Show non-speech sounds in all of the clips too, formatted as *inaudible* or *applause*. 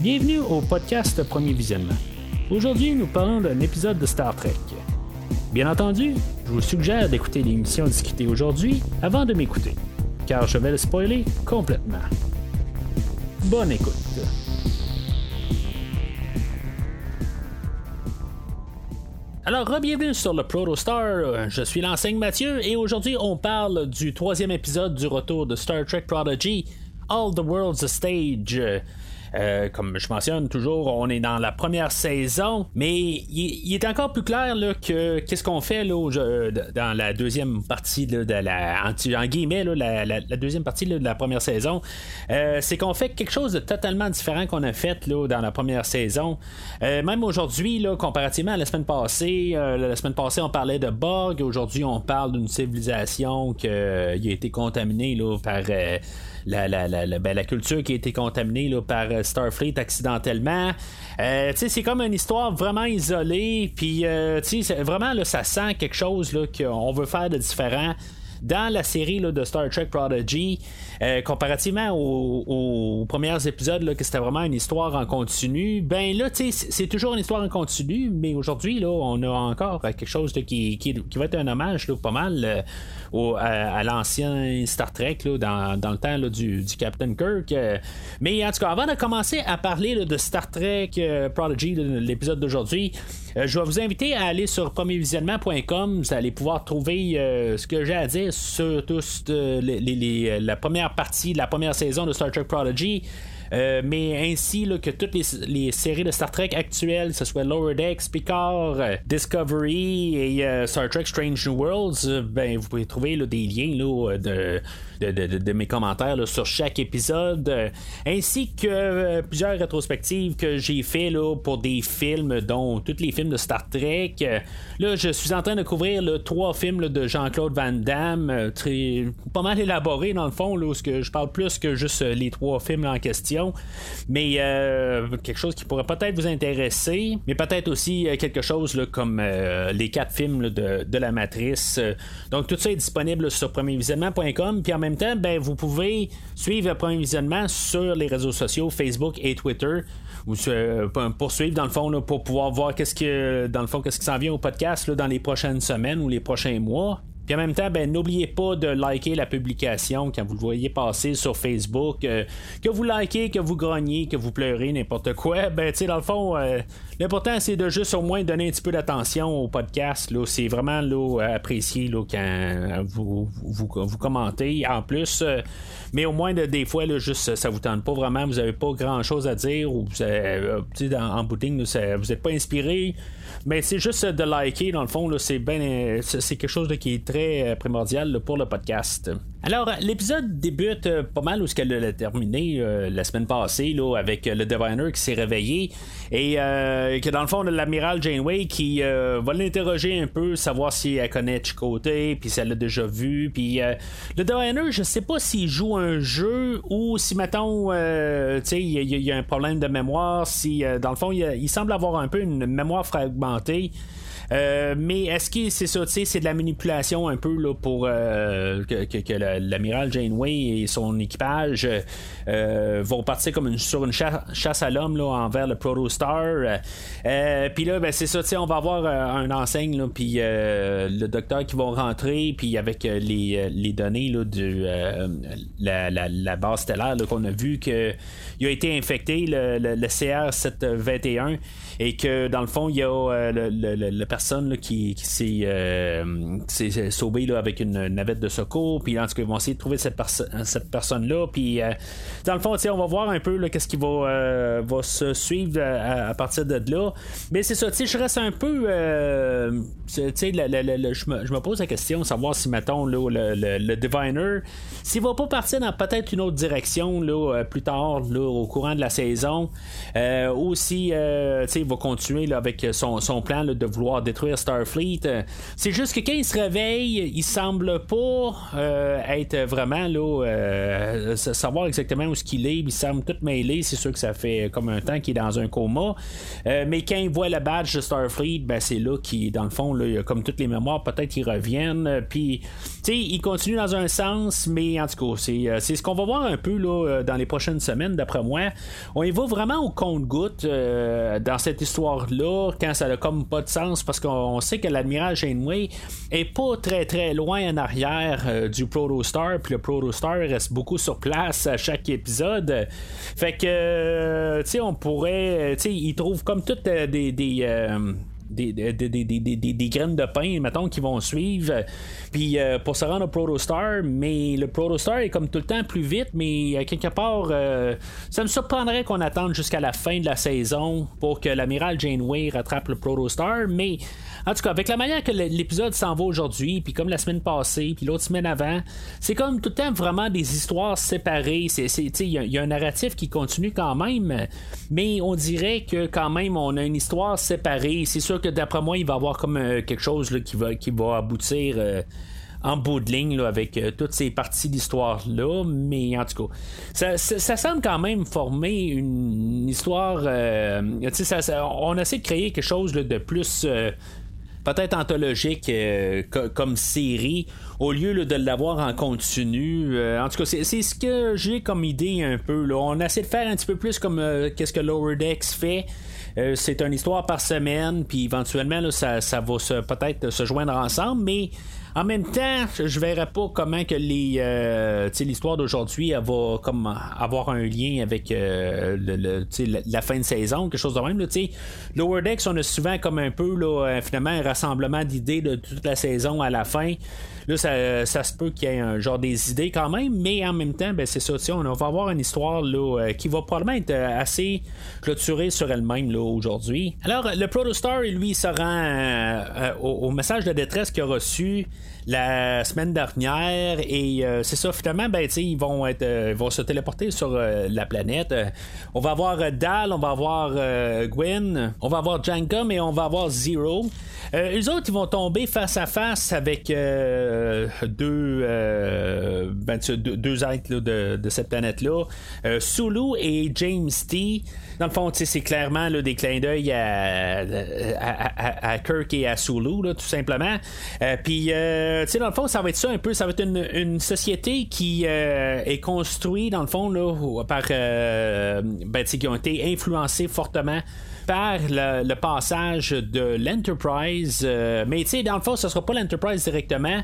Bienvenue au podcast Premier Visionnement. Aujourd'hui, nous parlons d'un épisode de Star Trek. Bien entendu, je vous suggère d'écouter l'émission discutée aujourd'hui avant de m'écouter, car je vais le spoiler complètement. Bonne écoute. Alors, bienvenue sur le Protostar. Je suis l'enseigne Mathieu et aujourd'hui on parle du troisième épisode du retour de Star Trek Prodigy, All the World's a Stage. Euh, comme je mentionne toujours, on est dans la première saison, mais il, est encore plus clair que qu'est-ce qu'on fait là, dans la deuxième partie de la en, guillemets la, deuxième partie de la première saison. Euh, c'est qu'on fait quelque chose de totalement différent qu'on a fait dans la première saison. Euh, même aujourd'hui, comparativement à la semaine passée, la semaine passée on parlait de Borg, aujourd'hui on parle d'une civilisation qui a été contaminée là, par ben, la, culture qui a été contaminée par euh, Starfleet accidentellement. Euh, c'est comme une histoire vraiment isolée, puis euh, vraiment là, ça sent quelque chose qu'on veut faire de différent dans la série de Star Trek Prodigy, euh, comparativement aux, premiers épisodes, que c'était vraiment une histoire en continu, ben là, c'est toujours une histoire en continu, mais aujourd'hui, on a encore quelque chose qui, va être un hommage pas mal euh, à, l'ancien Star Trek dans, le temps du, Captain Kirk. Euh. mais en tout cas, avant de commencer à parler de Star Trek Prodigy, l'épisode d'aujourd'hui, je vais vous inviter à aller sur premiervisionnement.com. Vous allez pouvoir trouver ce que j'ai à dire sur euh, la première partie, la première saison de Star Trek Prodigy. Euh, mais ainsi que toutes les, séries de Star Trek actuelles, que ce soit Lower Decks, Picard, euh, Discovery et Star Trek Strange New Worlds, ben, vous pouvez trouver des liens de, de, mes commentaires sur chaque épisode, euh, ainsi que euh, plusieurs rétrospectives que j'ai fait là, pour des films, dont tous les films de Star Trek. Euh, là, je suis en train de couvrir trois films de Jean-Claude Van Damme, très, pas mal élaborés dans le fond, là, où que je parle plus que juste les trois films en question, mais quelque chose qui pourrait peut-être vous intéresser, mais peut-être aussi quelque chose là, comme les quatre films de, de, la Matrice. donc tout ça est disponible sur premiervisionnement.com, puis en même même temps, ben, vous pouvez suivre le premier visionnement sur les réseaux sociaux, Facebook et Twitter. Ou euh, poursuivre dans le fond pour pouvoir voir qu'est-ce que dans le fond qu'est-ce qui s'en vient au podcast dans les prochaines semaines ou les prochains mois. Puis en même temps, ben, n'oubliez pas de liker la publication quand vous le voyez passer sur Facebook. Euh, que vous likez, que vous grognez, que vous pleurez, n'importe quoi. Ben, tu sais, dans le fond, euh, l'important, c'est de juste au moins donner un petit peu d'attention au podcast. Là. C'est vraiment là, apprécié là, quand vous, vous, commentez. En plus, euh, mais au moins, des fois, là, juste, ça vous tente pas vraiment. Vous avez pas grand-chose à dire. Ou en, en booting, vous n'êtes pas inspiré. Mais c'est juste de liker, dans le fond, c'est bien, c'est quelque chose qui est très euh, primordial pour le podcast. Alors, l'épisode débute euh, pas mal où ce qu'elle a terminé euh, la semaine passée, là, avec le Diviner qui s'est réveillé et que dans le fond, l'amiral Janeway qui va l'interroger un peu, savoir si elle connaît Chicoté, puis si elle l'a déjà vu. Puis le Diviner, je sais pas s'il joue un jeu ou si, mettons, tu sais, il y, a un problème de mémoire, si dans le fond, il semble avoir un peu une mémoire fragmentée euh, mais est-ce que c'est ça, c'est de la manipulation un peu là, pour euh, que, l'amiral Janeway et son équipage euh, vont partir comme une, sur une chasse, à l'homme envers le Protostar. puis là, ben, c'est ça, on va avoir un enseigne, puis le docteur qui va rentrer, puis avec les, données là, de la, base stellaire qu'on a vu qu'il a été infecté, le, le CR721 et que dans le fond, il y a euh, la personne qui, euh, s'est sauvée là, avec une navette de secours, puis en tout cas, ils vont essayer de trouver cette, cette personne-là, puis euh, dans le fond, on va voir un peu qu'est-ce qui va, va se suivre à, partir de là. Mais c'est ça, je reste un peu. je, me, pose la question, savoir si, mettons, là, le, Diviner, s'il va pas partir dans peut-être une autre direction là, plus tard, là, au courant de la saison, ou si, va continuer avec son, plan de vouloir détruire Starfleet. C'est juste que quand il se réveille, il semble pas être vraiment là, savoir exactement où ce qu'il est. Il semble tout mêlé. C'est sûr que ça fait comme un temps qu'il est dans un coma. mais quand il voit le badge de Starfleet, ben c'est là qu'il, dans le fond, là, comme toutes les mémoires, peut-être qu'ils reviennent. Puis, tu sais, il continue dans un sens, mais en tout cas, c'est, c'est ce qu'on va voir un peu là, dans les prochaines semaines, d'après moi. On y va vraiment au compte-goutte dans cette histoire-là, quand ça n'a comme pas de sens, parce qu'on sait que l'admiral Janeway est pas très très loin en arrière euh, du Protostar, puis le Protostar reste beaucoup sur place à chaque épisode. Fait que, euh, tu sais, on pourrait, tu sais, il trouve comme toutes euh, des des, des, des, des, graines de pain, mettons, qui vont suivre. Puis euh, pour se rendre au Protostar, mais le Protostar est comme tout le temps plus vite, mais euh, quelque part, euh, ça me surprendrait qu'on attende jusqu'à la fin de la saison pour que l'amiral Janeway rattrape le Protostar, mais en tout cas, avec la manière que l'épisode s'en va aujourd'hui, puis comme la semaine passée, puis l'autre semaine avant, c'est comme tout le temps vraiment des histoires séparées. Il y, a un narratif qui continue quand même, mais on dirait que quand même on a une histoire séparée. C'est sûr que d'après moi, il va y avoir comme euh, quelque chose qui, va, qui va aboutir. Euh, en bout de ligne avec euh, toutes ces parties d'histoire-là, mais en tout cas, ça, semble quand même former une histoire. on essaie de créer quelque chose de plus peut-être anthologique comme série au lieu de l'avoir en continu. En tout cas, c'est, ce que j'ai comme idée un peu. Là. On essaie de faire un petit peu plus comme qu'est-ce que Lower Decks fait. C'est une histoire par semaine, puis éventuellement, ça, ça va peut-être se joindre ensemble, mais en même temps, je verrais pas comment que les euh, l'histoire d'aujourd'hui va comme avoir un lien avec euh, le, la, fin de saison, quelque chose de même. Là, Lower Decks, on a souvent comme un peu là, finalement un rassemblement d'idées de toute la saison à la fin. Là, ça, se peut qu'il y ait un genre des idées quand même, mais en même temps, ben, c'est ça. On va avoir une histoire là, euh, qui va probablement être euh, assez clôturée sur elle-même aujourd'hui. Alors, le Protostar, lui, se rend euh, au, message de détresse qu'il a reçu la semaine dernière. Et c'est ça finalement ben ils vont être vont se téléporter sur la planète. On va avoir Dal on va avoir Gwen on va avoir Janka mais on va avoir Zero. Euh, les autres, ils vont tomber face à face avec euh, deux, euh, ben, deux, êtres de, cette planète-là, Sulu et James T. Dans le fond, c'est clairement des clins d'œil à, à, Kirk et à Sulu, tout simplement. Puis, dans le fond, ça va être ça un peu. Ça va être une, société qui est construite, dans le fond, là, par. Ben, qui ont été influencés fortement par le, passage de l'Enterprise. Euh, mais tu sais, dans le fond, ce sera pas l'Enterprise directement.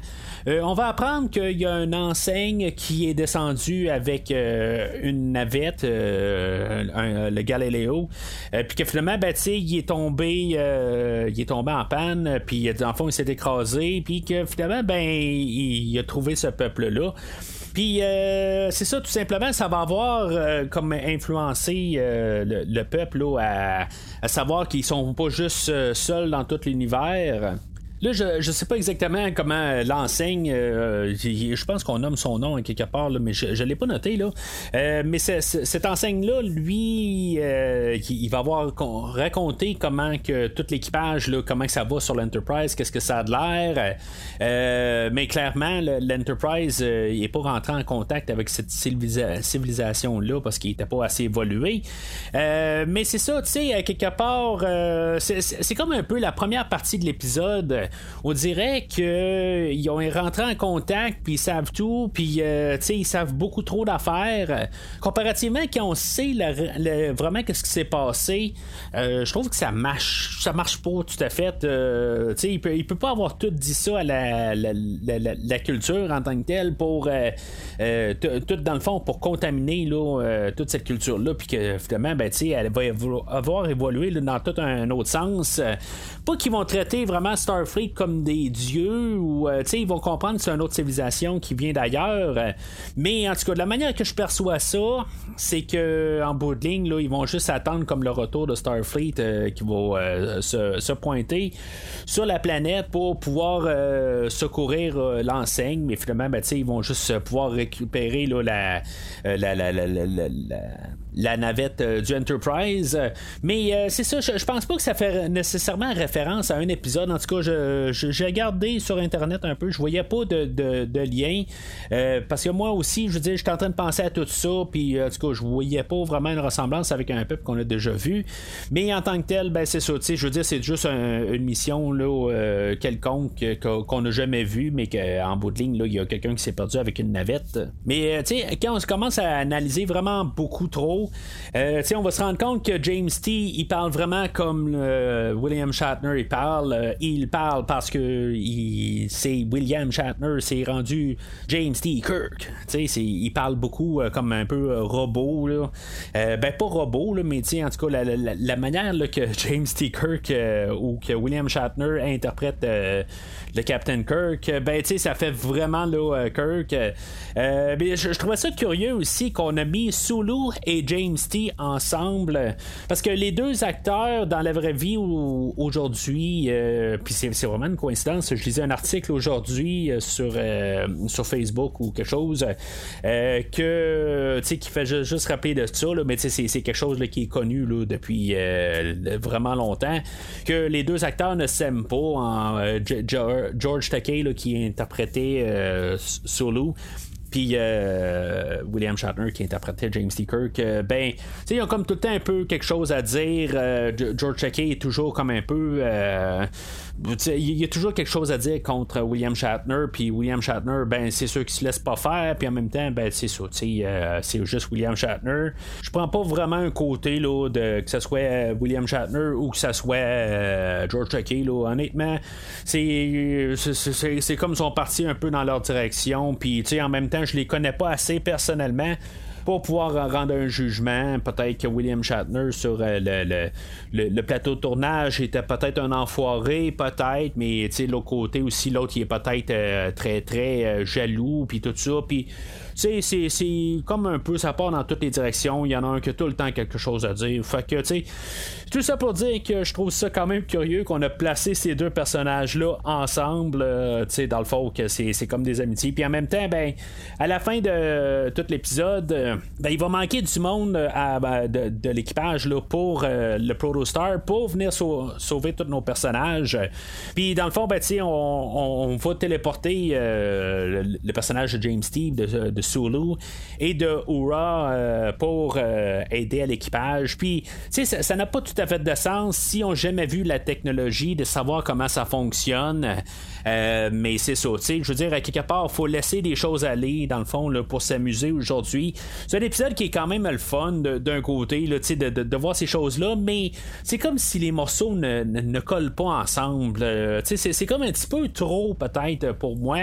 Euh, on va apprendre qu'il y a une enseigne qui est descendue avec euh, une navette, le Galileo, puis que finalement, ben, il est tombé, il est tombé en panne, puis dans le fond, il s'est écrasé, puis que finalement, ben, il a trouvé ce peuple-là. Puis euh, c'est ça, tout simplement, ça va avoir euh, comme influencé euh, le, peuple à, à, savoir qu'ils sont pas juste seuls dans tout l'univers. Là, je ne sais pas exactement comment l'enseigne. Euh, je pense qu'on nomme son nom quelque part, mais je ne l'ai pas noté. là. Euh, mais cette enseigne-là, lui, euh, il va avoir raconté comment que tout l'équipage, comment que ça va sur l'Enterprise, qu'est-ce que ça a de l'air. mais clairement, l'Enterprise n'est pas rentré en contact avec cette civilisation-là parce qu'il n'était pas assez évolué. mais c'est ça, tu sais, quelque part, c'est comme un peu la première partie de l'épisode on dirait qu'ils ont rentré en contact, puis ils savent tout, puis euh, ils savent beaucoup trop d'affaires. Comparativement, quand on sait vraiment qu'est-ce qui s'est passé, euh, je trouve que ça marche, ça marche pas tout à fait. Euh, il peut, il peut pas avoir tout dit ça à la, culture en tant que telle pour tout dans le fond pour contaminer toute cette culture-là, puis que finalement, ben, elle va avoir évolué dans tout un autre sens. Pas qu'ils vont traiter vraiment Starfleet comme des dieux ou euh, ils vont comprendre que c'est une autre civilisation qui vient d'ailleurs. mais en tout cas, de la manière que je perçois ça, c'est que en bout de ligne, là, ils vont juste attendre comme le retour de Starfleet euh, qui va euh, se, pointer sur la planète pour pouvoir secourir l'enseigne. Mais finalement, ben, ils vont juste pouvoir récupérer là, la, la, la, la la navette du Enterprise. Mais c'est ça, je, pense pas que ça fait nécessairement référence à un épisode. En tout cas, j'ai regardé sur Internet un peu, je voyais pas de, de, lien. parce que moi aussi, je veux dire, j'étais en train de penser à tout ça, puis en tout cas, je voyais pas vraiment une ressemblance avec un peuple qu'on a déjà vu. Mais en tant que tel, ben c'est ça, je veux dire, c'est juste une mission là, quelconque qu'on n'a jamais vu, mais qu'en bout de ligne, il y a quelqu'un qui s'est perdu avec une navette. Mais tu sais, quand on commence à analyser vraiment beaucoup trop, euh, on va se rendre compte que James T, il parle vraiment comme euh, William Shatner, il parle. Euh, il parle parce que c'est William Shatner, c'est rendu James T. Kirk. il parle beaucoup comme un peu robot. Là. ben, pas robot, là, mais en tout cas, la, manière que *laughs* James T. Kirk ou que William Shatner interprète le Captain Kirk, ben, ça fait vraiment là, Kirk. Ben, je, je trouvais ça curieux aussi qu'on a mis Sulu et James T ensemble. Parce que les deux acteurs dans la vraie vie aujourd'hui, euh, puis c'est, vraiment une coïncidence. Je lisais un article aujourd'hui euh, sur, euh, sur Facebook ou quelque chose que qui fait juste, rappeler de ça, mais c'est, quelque chose qui est connu depuis vraiment longtemps. Que les deux acteurs ne s'aiment pas. En, George Takei qui interprétait Sulu puis euh, William Shatner qui interprétait James T. Kirk, euh, ben, ils ont comme tout le temps un peu quelque chose à dire. Euh, George Takei est toujours comme un peu il y a toujours quelque chose à dire contre William Shatner, puis William Shatner, ben c'est sûr qu'il se laisse pas faire, puis en même temps, ben c'est ça, euh, c'est juste William Shatner. Je prends pas vraiment un côté là, de que ce soit euh, William Shatner ou que ce soit euh, George Takei, là, honnêtement, c'est c'est comme son parti un peu dans leur direction, puis en même temps, je les connais pas assez personnellement pour pouvoir rendre un jugement. Peut-être que William Shatner sur euh, le, le, plateau de tournage était peut-être un enfoiré, peut-être, mais l'autre côté aussi, l'autre il est peut-être euh, très très euh, jaloux, puis tout ça. Puis sais, c'est comme un peu, ça part dans toutes les directions. Il y en a un qui a tout le temps quelque chose à dire. Fait que, tu sais, tout ça pour dire que je trouve ça quand même curieux qu'on a placé ces deux personnages-là ensemble. Euh, tu sais, dans le fond, que c'est comme des amitiés. Puis en même temps, ben, à la fin de tout l'épisode, euh, ben, il va manquer du monde euh, ben, de, l'équipage pour le Protostar pour venir sauver tous nos personnages. Puis dans le fond, ben, tu sais, on, va téléporter le, personnage de James Steve de Sulu et de Ura euh, pour euh, aider à l'équipage. Puis, ça n'a pas tout à fait de sens si on n'a jamais vu la technologie, de savoir comment ça fonctionne. Euh, mais c'est ça, tu sais, je veux dire, à quelque part, faut laisser des choses aller, dans le fond, là, pour s'amuser aujourd'hui. C'est un épisode qui est quand même le fun d'un côté, là, de, de, de, voir ces choses-là, mais c'est comme si les morceaux ne, ne, collent pas ensemble. sais, c'est comme un petit peu trop, peut-être, pour moi.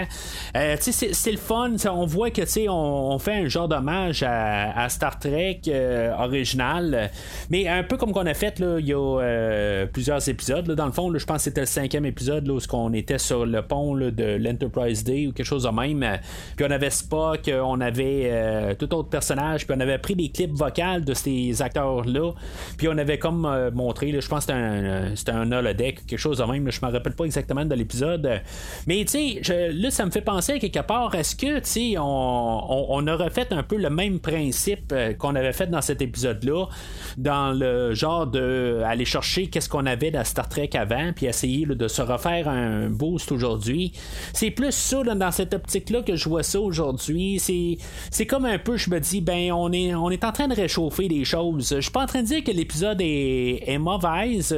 sais, c'est le fun. On voit que, sais, on, fait un genre d'hommage à, Star Trek euh, original, mais un peu comme qu'on a fait là, il y a euh, plusieurs épisodes. dans le fond, je pense que c'était le cinquième épisode là, où on était sur le pont de l'Enterprise Day ou quelque chose de même. Puis on avait Spock, on avait euh, tout autre personnage, puis on avait pris des clips vocales de ces acteurs-là, puis on avait comme montré, je pense que c'était un, un holodeck, quelque chose de même. je me rappelle pas exactement de l'épisode. Mais tu sais, là, ça me fait penser à quelque part, est-ce que, tu sais, on, on, aurait fait un peu le même principe euh, qu'on avait fait dans cet épisode-là, dans le genre de aller chercher qu'est-ce qu'on avait dans Star Trek avant, puis essayer de se refaire un boost C'est plus ça dans cette optique-là que je vois ça aujourd'hui. C'est, comme un peu, je me dis, ben on est, on est en train de réchauffer les choses. Je suis pas en train de dire que l'épisode est, mauvaise.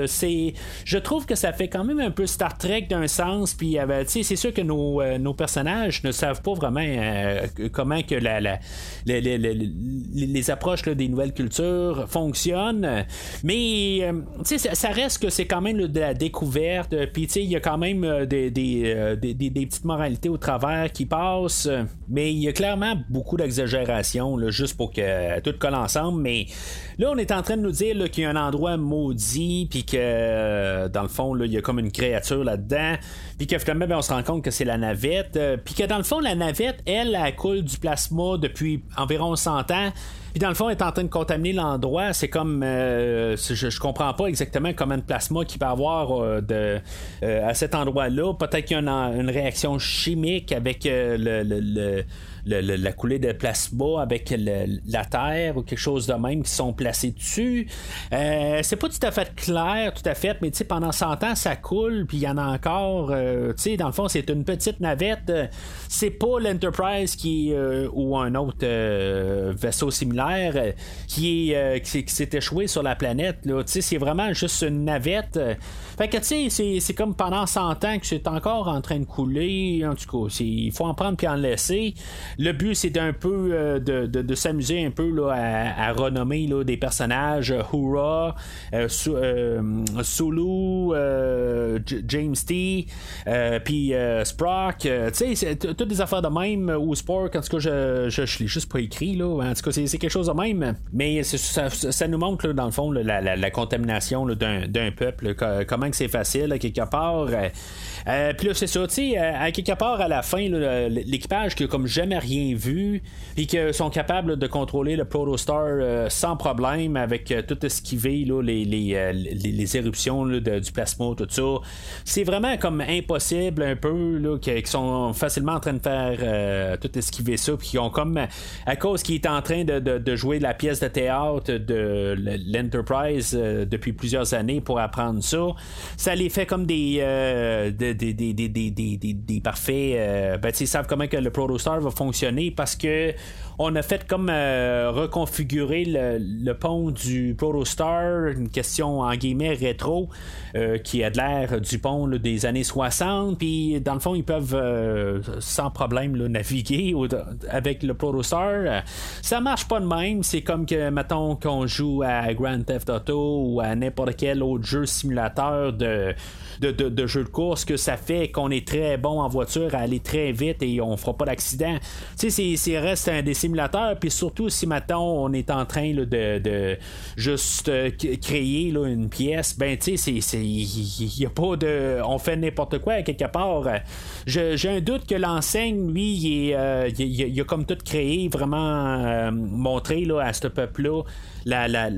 Je trouve que ça fait quand même un peu Star Trek d'un sens. Puis, euh, c'est sûr que nos, euh, nos personnages ne savent pas vraiment comment que la, les approches des nouvelles cultures fonctionnent. Mais euh, ça, reste que c'est quand même de la découverte. Puis il y a quand même euh, des, euh, des, petites moralités au travers qui passent. Mais il y a clairement beaucoup d'exagération, juste pour que tout colle ensemble. Mais là, on est en train de nous dire qu'il y a un endroit maudit, puis que dans le fond, il y a comme une créature là-dedans. Puis que finalement, ben, on se rend compte que c'est la navette. Puis que dans le fond, la navette, elle, elle coule du plasma depuis environ 100 ans. Puis dans le fond, elle est en train de contaminer l'endroit. C'est comme. Euh, je, je, comprends pas exactement combien de plasma qu'il peut avoir euh, de, euh, à cet endroit-là. Peut-être qu'il y a une, réaction chimique avec le, la coulée de plasma avec la Terre ou quelque chose de même qui sont placés dessus. Euh, c'est pas tout à fait clair, tout à fait, mais pendant 100 ans, ça coule, puis il y en a encore. Euh, dans le fond, c'est une petite navette. c'est pas l'Enterprise qui ou un autre vaisseau similaire qui, est, qui, s'est échoué sur la planète. C'est vraiment juste une navette. Fait que, tu sais, c'est comme pendant 100 ans que c'est encore en train de couler. En tout cas, il faut en prendre puis en laisser. Le but, c'est un peu euh, de, s'amuser un peu là, à, renommer là, des personnages. Hoora, euh, euh, Sulu, James T, puis Sprock. tu sais, toutes des affaires de même. Ou Spork, en tout cas, je, je, l'ai juste pas écrit. Là. En tout cas, c'est quelque chose de même. Mais ça, ça, nous montre, dans le fond, la, contamination d'un peuple. comment que c'est facile, à quelque part. Puis là, c'est ça, tu sais, à quelque part, à la fin, l'équipage qui a comme jamais rien vu, puis qui sont capables de contrôler le Protostar euh, sans problème, avec tout esquiver là, les, les, les, éruptions du plasma, tout ça. C'est vraiment comme impossible, un peu, là, qui, sont facilement en train de faire tout esquiver ça, puis qui ont comme, à cause qu'ils est en train de, de, jouer la pièce de théâtre de l'Enterprise depuis plusieurs années pour apprendre ça, ça les fait comme des, euh, des, des, des, des, parfaits. Euh, ben, ils savent comment que le Protostar va fonctionner parce que on a fait comme euh, reconfigurer le, pont du Protostar, une question en guillemets rétro, euh, qui a de l'air du pont des années 60. Puis dans le fond, ils peuvent euh, sans problème naviguer avec le Protostar. Ça marche pas de même. C'est comme que, mettons, qu'on joue à Grand Theft Auto ou à n'importe quel autre jeu simulateur de de, de, jeux de course que ça fait qu'on est très bon en voiture à aller très vite et on fera pas d'accident. Tu sais, c'est reste un des simulateurs, puis surtout si maintenant on est en train de, de, juste euh, créer là, une pièce, ben tu sais, il n'y a pas de. On fait n'importe quoi quelque part. J'ai un doute que l'enseigne, lui, il, euh, a comme tout créé, vraiment euh, montré là, à ce peuple-là la, la,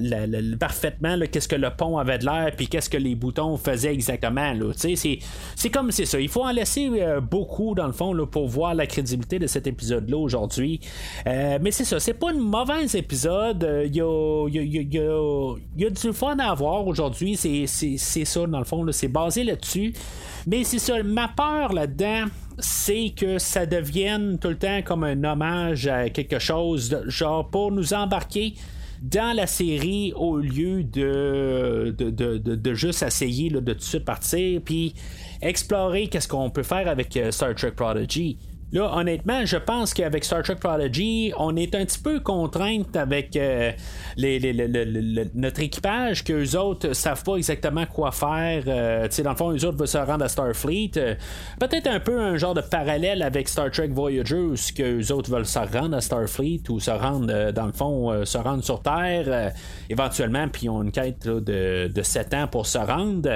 parfaitement qu'est-ce que le pont avait de l'air, puis qu'est-ce que les boutons faisaient exactement. C'est comme c'est ça. Il faut en laisser euh, beaucoup, dans le fond, pour voir la crédibilité de cet épisode-là aujourd'hui. Euh, mais c'est ça, c'est pas un mauvais épisode. Il y, a, y, a, du fun à avoir aujourd'hui. C'est ça, dans le fond, c'est basé là-dessus. Mais c'est ça, ma peur là-dedans, c'est que ça devienne tout le temps comme un hommage à quelque chose, genre pour nous embarquer dans la série au lieu de, juste essayer de tout de suite partir puis explorer qu'est-ce qu'on peut faire avec euh, Star Trek Prodigy. Là, honnêtement, je pense qu'avec Star Trek Prodigy, on est un petit peu contrainte avec euh, les, notre équipage, qu'eux autres savent pas exactement quoi faire. Euh, dans le fond, eux autres veulent se rendre à Starfleet. Euh, peut-être un peu un genre de parallèle avec Star Trek Voyager, où eux autres veulent se rendre à Starfleet ou se rendre, dans le fond, se rendre sur Terre éventuellement, puis ils ont une quête de, de 7 ans pour se rendre.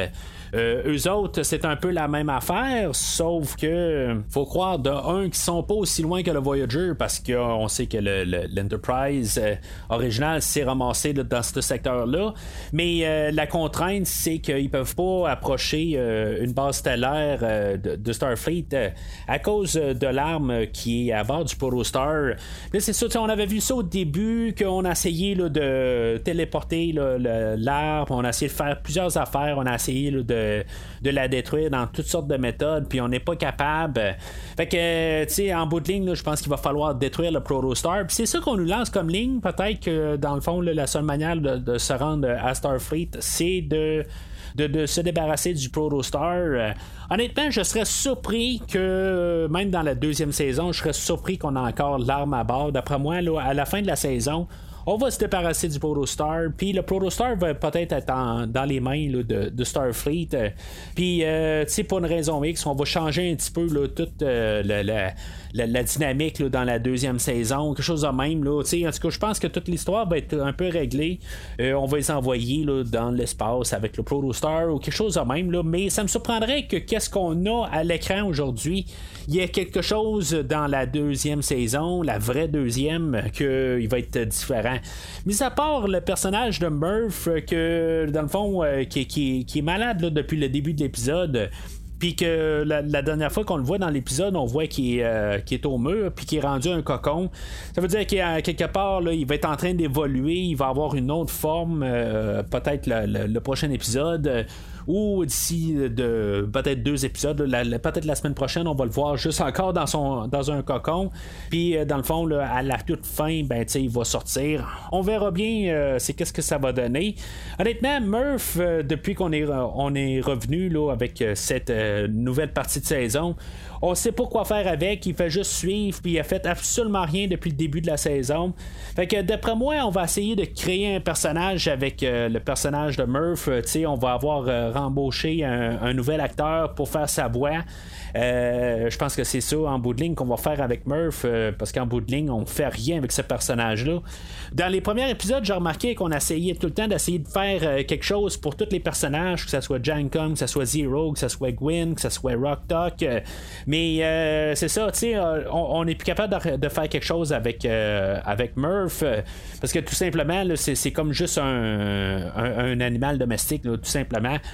Euh, eux autres, c'est un peu la même affaire, sauf que faut croire de un qu'ils sont pas aussi loin que le Voyager parce qu'on sait que l'Enterprise euh, original s'est ramassé dans ce secteur-là. Mais euh, la contrainte, c'est qu'ils peuvent pas approcher une base stellaire de, Starfleet à cause de l'arme qui est à bord du Protostar. Là, c'est ça, on avait vu ça au début, qu'on a essayé de téléporter l'arme, on a essayé de faire plusieurs affaires, on a essayé de de, la détruire dans toutes sortes de méthodes, puis on n'est pas capable. Fait que, tu sais, en bout de ligne, je pense qu'il va falloir détruire le Protostar. C'est ça qu'on nous lance comme ligne. Peut-être que, dans le fond, la seule manière de, se rendre à Starfleet, c'est de se débarrasser du Protostar. Euh, honnêtement, je serais surpris que, même dans la deuxième saison, je serais surpris qu'on a encore l'arme à bord. D'après moi, à la fin de la saison, on va se débarrasser du Protostar. Puis le Protostar va peut-être être, dans les mains de, Starfleet. Euh, puis, euh, tu sais, pour une raison X, on va changer un petit peu toute euh, la, dynamique dans la deuxième saison, quelque chose de même. Là, en tout cas, je pense que toute l'histoire va être un peu réglée. on va les envoyer dans l'espace avec le Protostar ou quelque chose de même. Mais ça me surprendrait que qu'est-ce qu'on a à l'écran aujourd'hui, il y ait quelque chose dans la deuxième saison, la vraie deuxième, qu'il va être différent Mis à part le personnage de Murph, euh, que dans le fond, euh, qui, est malade depuis le début de l'épisode. puis que la, dernière fois qu'on le voit dans l'épisode, on voit qu'il est, au mur, puis qu'il est rendu un cocon. Ça veut dire qu'à quelque part, il va être en train d'évoluer, il va avoir une autre forme, peut-être le, prochain épisode ou d'ici de peut-être deux épisodes, peut-être la semaine prochaine, on va le voir juste encore dans son dans un cocon. Puis dans le fond, à la toute fin, ben il va sortir. On verra bien c'est qu'est-ce que ça va donner. Honnêtement, Murph, depuis qu'on est on est revenu là, avec cette nouvelle partie de saison, on sait pas quoi faire avec, il fait juste suivre, puis il a fait absolument rien depuis le début de la saison. Fait que d'après moi, on va essayer de créer un personnage avec euh, le personnage de Murph. Euh, on va avoir euh, rembauché un, nouvel acteur pour faire sa voix. je pense que c'est ça en bout de ligne qu'on va faire avec Murph, parce qu'en bout de ligne, on fait rien avec ce personnage-là. Dans les premiers épisodes, j'ai remarqué qu'on essayait tout le temps d'essayer de faire quelque chose pour tous les personnages, que ce soit Kong, que ce soit Zero, que ce soit Gwen, que ce soit Rock Talk. Mais euh, c'est ça, tu sais, euh, on n'est plus capable de, faire quelque chose avec, euh, avec Murph, parce que tout simplement, c'est comme juste un animal domestique, tout simplement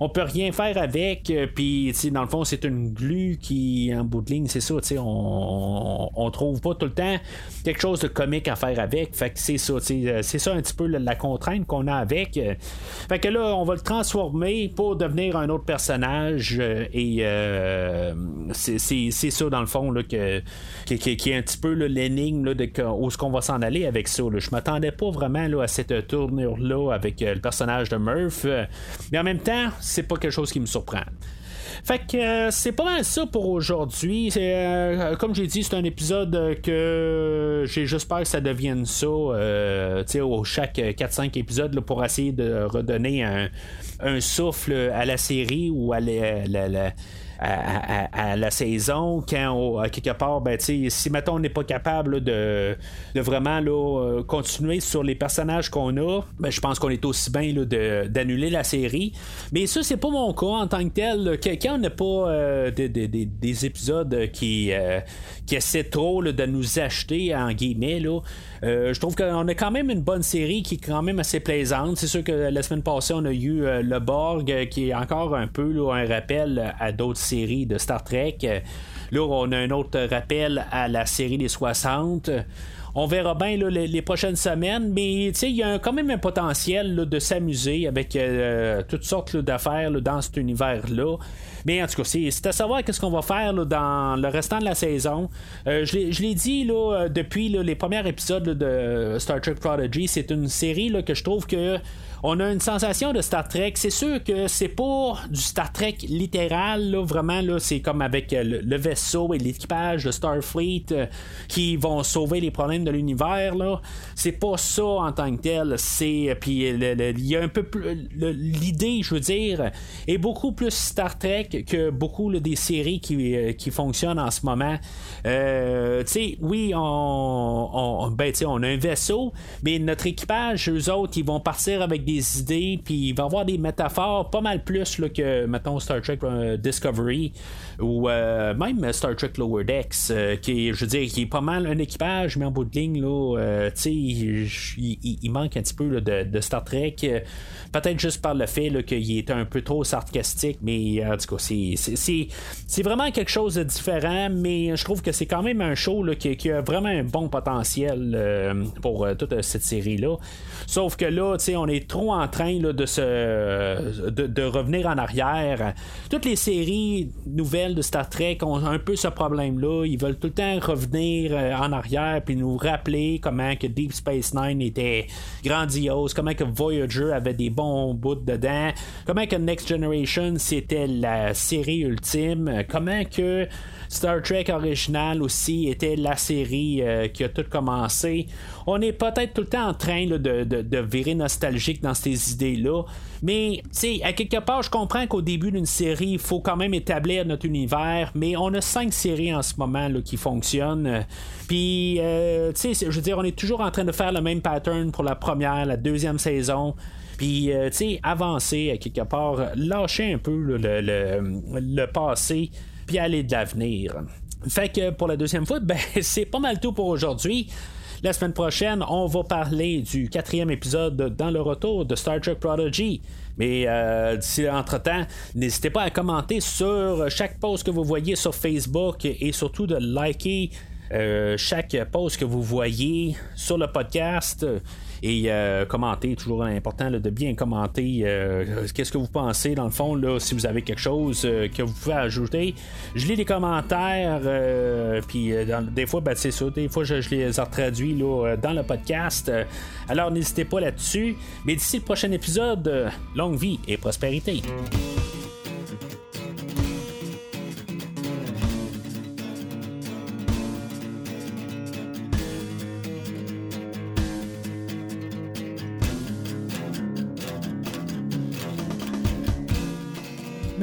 on peut rien faire avec. Euh, puis, dans le fond, c'est une glu qui, en bout de ligne, c'est ça, on, on trouve pas tout le temps quelque chose de comique à faire avec. Fait que c'est ça, euh, c'est ça un petit peu la, contrainte qu'on a avec. Fait que là, on va le transformer pour devenir un autre personnage. Euh, et c'est ça, dans le fond, là, que, qui, est un petit peu l'énigme de où est-ce qu'on va s'en aller avec ça. Je m'attendais pas vraiment là, à cette tournure-là avec le personnage de Murph. mais en même temps, c'est pas quelque chose qui me surprend. Fait que euh, c'est pas mal ça pour aujourd'hui. Euh, comme j'ai dit, c'est un épisode que j'ai juste peur que ça devienne ça. Euh, au chaque 4-5 épisodes pour essayer de redonner un, souffle à la série ou à la à, la saison, quand à quelque part, ben, si mettons on n'est pas capable de, de, vraiment euh, continuer sur les personnages qu'on a, ben, je pense qu'on est aussi bien d'annuler la série. Mais ça, c'est pas mon cas en tant que tel. Quand on n'a pas euh, des, épisodes qui, euh, qui essaient trop de nous acheter en guillemets, je trouve qu'on a quand même une bonne série qui est quand même assez plaisante. C'est sûr que la semaine passée, on a eu le Borg qui est encore un peu un rappel à d'autres séries de Star Trek. Là, on a un autre rappel à la série des 60 on verra bien les, prochaines semaines, mais il y a quand même un potentiel de s'amuser avec toutes sortes d'affaires dans cet univers-là. Mais en tout cas, c'est à savoir qu'est-ce qu'on va faire dans le restant de la saison. Euh, je l'ai dit là, depuis les premiers épisodes de Star Trek Prodigy, c'est une série que je trouve que on a une sensation de Star Trek. C'est sûr que c'est pas du Star Trek littéral, vraiment, là, c'est comme avec euh, le, vaisseau et l'équipage de Starfleet euh, qui vont sauver les problèmes de l'univers, là. C'est pas ça en tant que tel. C'est. Puis il y a un peu plus. L'idée, je veux dire, est beaucoup plus Star Trek que beaucoup des séries qui, qui fonctionnent en ce moment. Euh, oui, on, ben, on a un vaisseau, mais notre équipage, eux autres, ils vont partir avec des idées, puis il va avoir des métaphores pas mal plus là, que, mettons, Star Trek euh, Discovery ou euh, même Star Trek Lower Decks, euh, qui je veux dire, qui est pas mal un équipage, mais en bout de ligne, là, sais, il, manque un petit peu de, Star Trek. Peut-être juste par le fait qu'il est un peu trop sarcastique, mais en tout cas, c'est vraiment quelque chose de différent, mais je trouve que c'est quand même un show qui, a vraiment un bon potentiel pour toute cette série-là. Sauf que là, on est trop en train de, se, de, revenir en arrière. Toutes les séries nouvelles de Star Trek ont un peu ce problème-là. Ils veulent tout le temps revenir euh, en arrière puis nous rappeler comment que Deep Space Nine était grandiose, comment que Voyager avait des bons bouts dedans, comment que Next Generation c'était la série ultime, comment que Star Trek original aussi était la série euh, qui a tout commencé. On est peut-être tout le temps en train de, de, virer nostalgique dans ces idées-là. Mais, tu sais, à quelque part, je comprends qu'au début d'une série, il faut quand même établir notre univers. Mais on a cinq séries en ce moment qui fonctionnent. Puis, euh, tu sais, je veux dire, on est toujours en train de faire le même pattern pour la première, la deuxième saison. Puis, euh, tu sais, avancer à quelque part, lâcher un peu le, le passé puis aller de l'avenir. Fait que pour la deuxième fois, *laughs* ben, c'est pas mal tout pour aujourd'hui. La semaine prochaine, on va parler du quatrième épisode dans le retour de Star Trek Prodigy. Mais euh, d'ici entre-temps, n'hésitez pas à commenter sur chaque post que vous voyez sur Facebook et surtout de liker euh, chaque post que vous voyez sur le podcast et euh, commenter, toujours important de bien commenter euh, qu'est-ce que vous pensez dans le fond, là, si vous avez quelque chose que vous pouvez ajouter. Je lis les commentaires, puis des fois, ben, c'est ça, des fois je, je les retraduis là, dans le podcast. alors n'hésitez pas là-dessus. Mais d'ici le prochain épisode, longue vie et prospérité.